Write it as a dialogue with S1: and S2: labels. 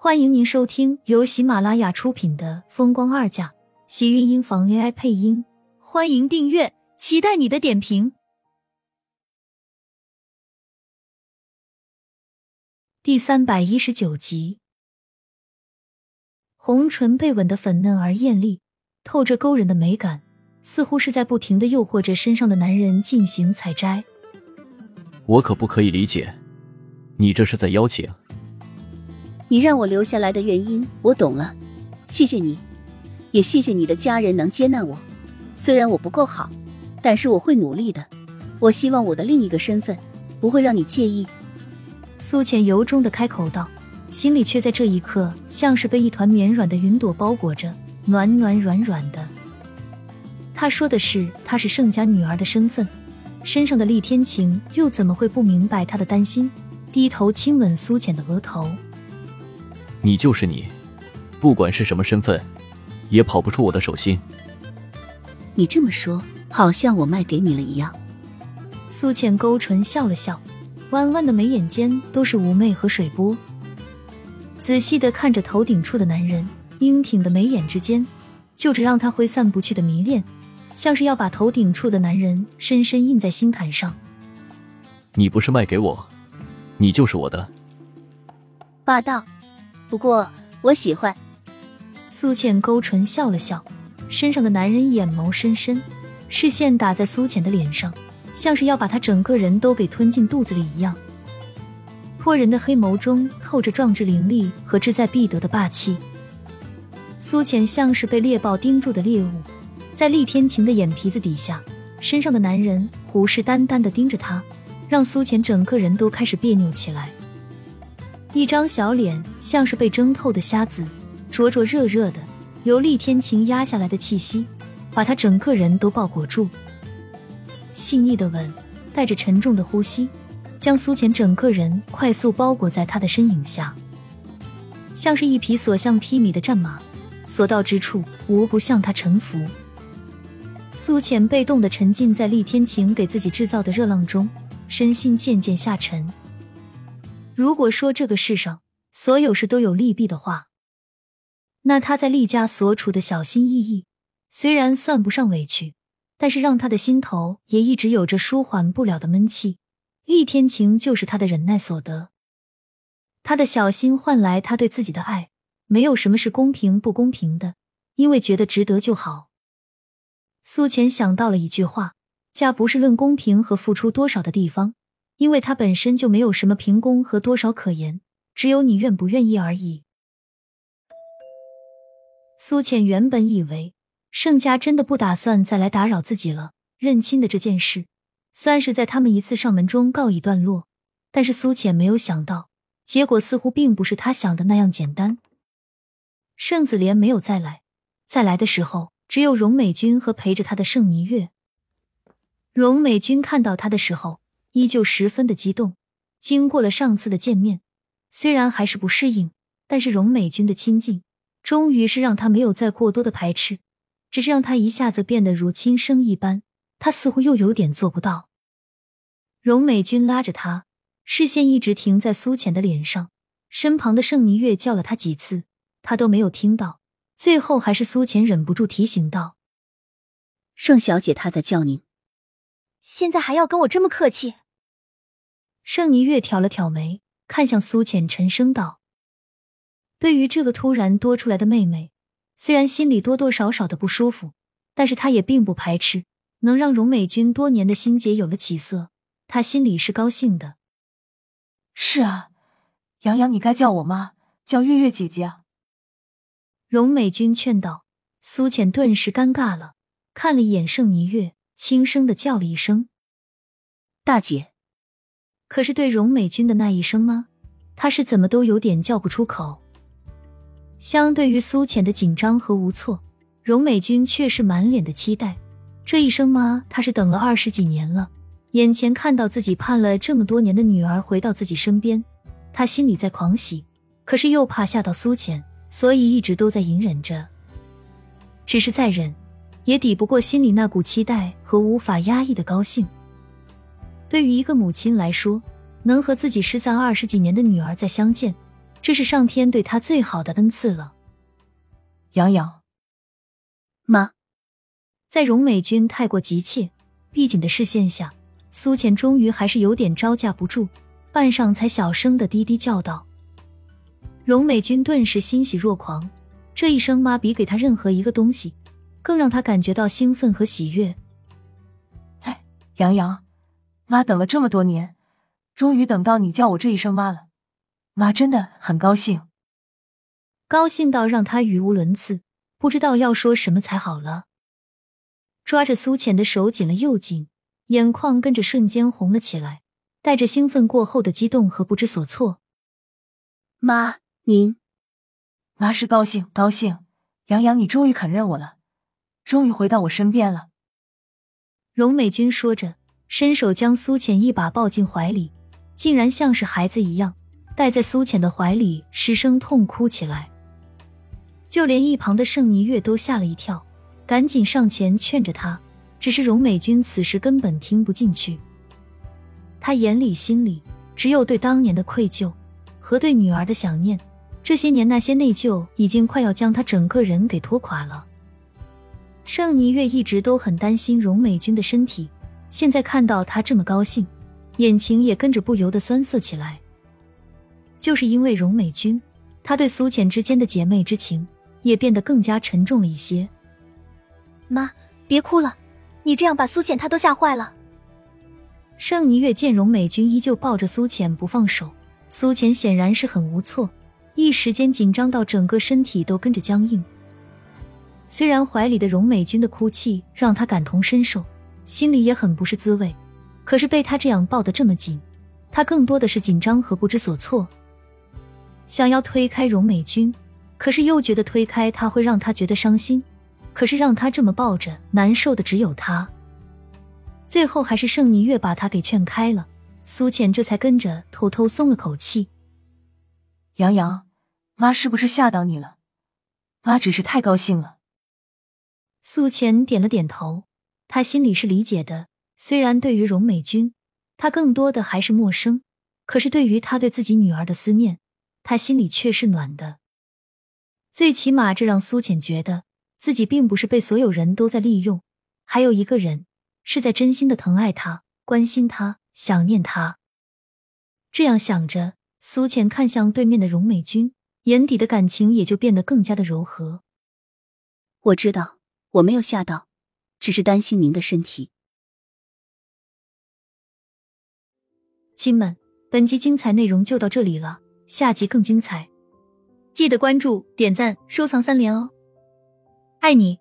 S1: 欢迎您收听由喜马拉雅出品的《风光二嫁》，喜运音房 AI 配音。欢迎订阅，期待你的点评。第三百一十九集，红唇被吻的粉嫩而艳丽，透着勾人的美感，似乎是在不停的诱惑着身上的男人进行采摘。
S2: 我可不可以理解，你这是在邀请？
S3: 你让我留下来的原因我懂了，谢谢你，也谢谢你的家人能接纳我。虽然我不够好，但是我会努力的。我希望我的另一个身份不会让你介意。
S1: 苏浅由衷的开口道，心里却在这一刻像是被一团绵软的云朵包裹着，暖暖软软的。他说的是她是盛家女儿的身份，身上的厉天晴又怎么会不明白他的担心？低头亲吻苏浅的额头。
S2: 你就是你，不管是什么身份，也跑不出我的手心。
S3: 你这么说，好像我卖给你了一样。
S1: 苏浅勾唇笑了笑，弯弯的眉眼间都是妩媚和水波。仔细的看着头顶处的男人，英挺的眉眼之间，就着让他挥散不去的迷恋，像是要把头顶处的男人深深印在心坎上。
S2: 你不是卖给我，你就是我的。
S3: 霸道。不过我喜欢。
S1: 苏浅勾唇笑了笑，身上的男人眼眸深深，视线打在苏浅的脸上，像是要把她整个人都给吞进肚子里一样。泼人的黑眸中透着壮志凌厉和志在必得的霸气。苏浅像是被猎豹盯住的猎物，在厉天晴的眼皮子底下，身上的男人虎视眈眈的盯着她，让苏浅整个人都开始别扭起来。一张小脸像是被蒸透的虾子，灼灼热热的，由厉天晴压下来的气息，把他整个人都包裹住。细腻的吻，带着沉重的呼吸，将苏浅整个人快速包裹在他的身影下，像是一匹所向披靡的战马，所到之处无不向他臣服。苏浅被动的沉浸在厉天晴给自己制造的热浪中，身心渐渐下沉。如果说这个世上所有事都有利弊的话，那他在厉家所处的小心翼翼，虽然算不上委屈，但是让他的心头也一直有着舒缓不了的闷气。厉天晴就是他的忍耐所得，他的小心换来他对自己的爱，没有什么是公平不公平的，因为觉得值得就好。苏浅想到了一句话：家不是论公平和付出多少的地方。因为他本身就没有什么凭功和多少可言，只有你愿不愿意而已。苏浅原本以为盛家真的不打算再来打扰自己了，认亲的这件事算是在他们一次上门中告一段落。但是苏浅没有想到，结果似乎并不是他想的那样简单。盛子莲没有再来，再来的时候只有荣美君和陪着他的盛霓月。荣美君看到他的时候。依旧十分的激动。经过了上次的见面，虽然还是不适应，但是荣美君的亲近，终于是让他没有再过多的排斥，只是让他一下子变得如亲生一般。他似乎又有点做不到。荣美君拉着他，视线一直停在苏浅的脸上，身旁的盛霓月叫了他几次，他都没有听到。最后还是苏浅忍不住提醒道：“
S3: 盛小姐，她在叫您。
S4: 现在还要跟我这么客气？”
S1: 盛霓月挑了挑眉，看向苏浅，沉声道：“对于这个突然多出来的妹妹，虽然心里多多少少的不舒服，但是她也并不排斥，能让荣美君多年的心结有了起色，她心里是高兴的。”“
S5: 是啊，洋洋，你该叫我妈，叫月月姐姐啊。”
S1: 荣美君劝道。苏浅顿时尴尬了，看了一眼盛霓月，轻声的叫了一声：“
S3: 大姐。”
S1: 可是对荣美君的那一声吗？他是怎么都有点叫不出口。相对于苏浅的紧张和无措，荣美君却是满脸的期待。这一声妈？他是等了二十几年了，眼前看到自己盼了这么多年的女儿回到自己身边，他心里在狂喜，可是又怕吓到苏浅，所以一直都在隐忍着。只是再忍，也抵不过心里那股期待和无法压抑的高兴。对于一个母亲来说，能和自己失散二十几年的女儿再相见，这是上天对她最好的恩赐了。
S5: 杨洋，
S3: 妈，
S1: 在荣美君太过急切、闭紧的视线下，苏浅终于还是有点招架不住，半晌才小声的低低叫道：“荣美君，顿时欣喜若狂。这一声妈，比给她任何一个东西，更让她感觉到兴奋和喜悦。
S5: 哎，洋洋，妈等了这么多年，终于等到你叫我这一声妈了，妈真的很高兴。”
S1: 高兴到让他语无伦次，不知道要说什么才好了。抓着苏浅的手紧了又紧，眼眶跟着瞬间红了起来，带着兴奋过后的激动和不知所措。
S3: 妈，您，
S5: 妈是高兴高兴，洋洋，你终于肯认我了，终于回到我身边了。
S1: 荣美君说着，伸手将苏浅一把抱进怀里，竟然像是孩子一样，待在苏浅的怀里失声痛哭起来。就连一旁的盛霓月都吓了一跳，赶紧上前劝着他。只是荣美君此时根本听不进去，他眼里心里只有对当年的愧疚和对女儿的想念。这些年那些内疚已经快要将他整个人给拖垮了。盛霓月一直都很担心荣美君的身体，现在看到她这么高兴，眼睛也跟着不由得酸涩起来。就是因为荣美君，他对苏浅之间的姐妹之情。也变得更加沉重了一些。
S4: 妈，别哭了，你这样把苏浅她都吓坏了。
S1: 盛霓月见荣美君依旧抱着苏浅不放手，苏浅显然是很无措，一时间紧张到整个身体都跟着僵硬。虽然怀里的荣美君的哭泣让她感同身受，心里也很不是滋味，可是被他这样抱得这么紧，他更多的是紧张和不知所措，想要推开荣美君。可是又觉得推开他会让他觉得伤心，可是让他这么抱着，难受的只有他。最后还是盛霓月把他给劝开了，苏浅这才跟着偷偷松了口气。
S5: 洋洋，妈是不是吓到你了？妈只是太高兴了。
S1: 苏浅点了点头，他心里是理解的。虽然对于荣美君，他更多的还是陌生，可是对于他对自己女儿的思念，他心里却是暖的。最起码，这让苏浅觉得自己并不是被所有人都在利用，还有一个人是在真心的疼爱他、关心他、想念他。这样想着，苏浅看向对面的荣美君，眼底的感情也就变得更加的柔和。
S3: 我知道我没有吓到，只是担心您的身体。
S1: 亲们，本集精彩内容就到这里了，下集更精彩。记得关注、点赞、收藏三连哦，爱你！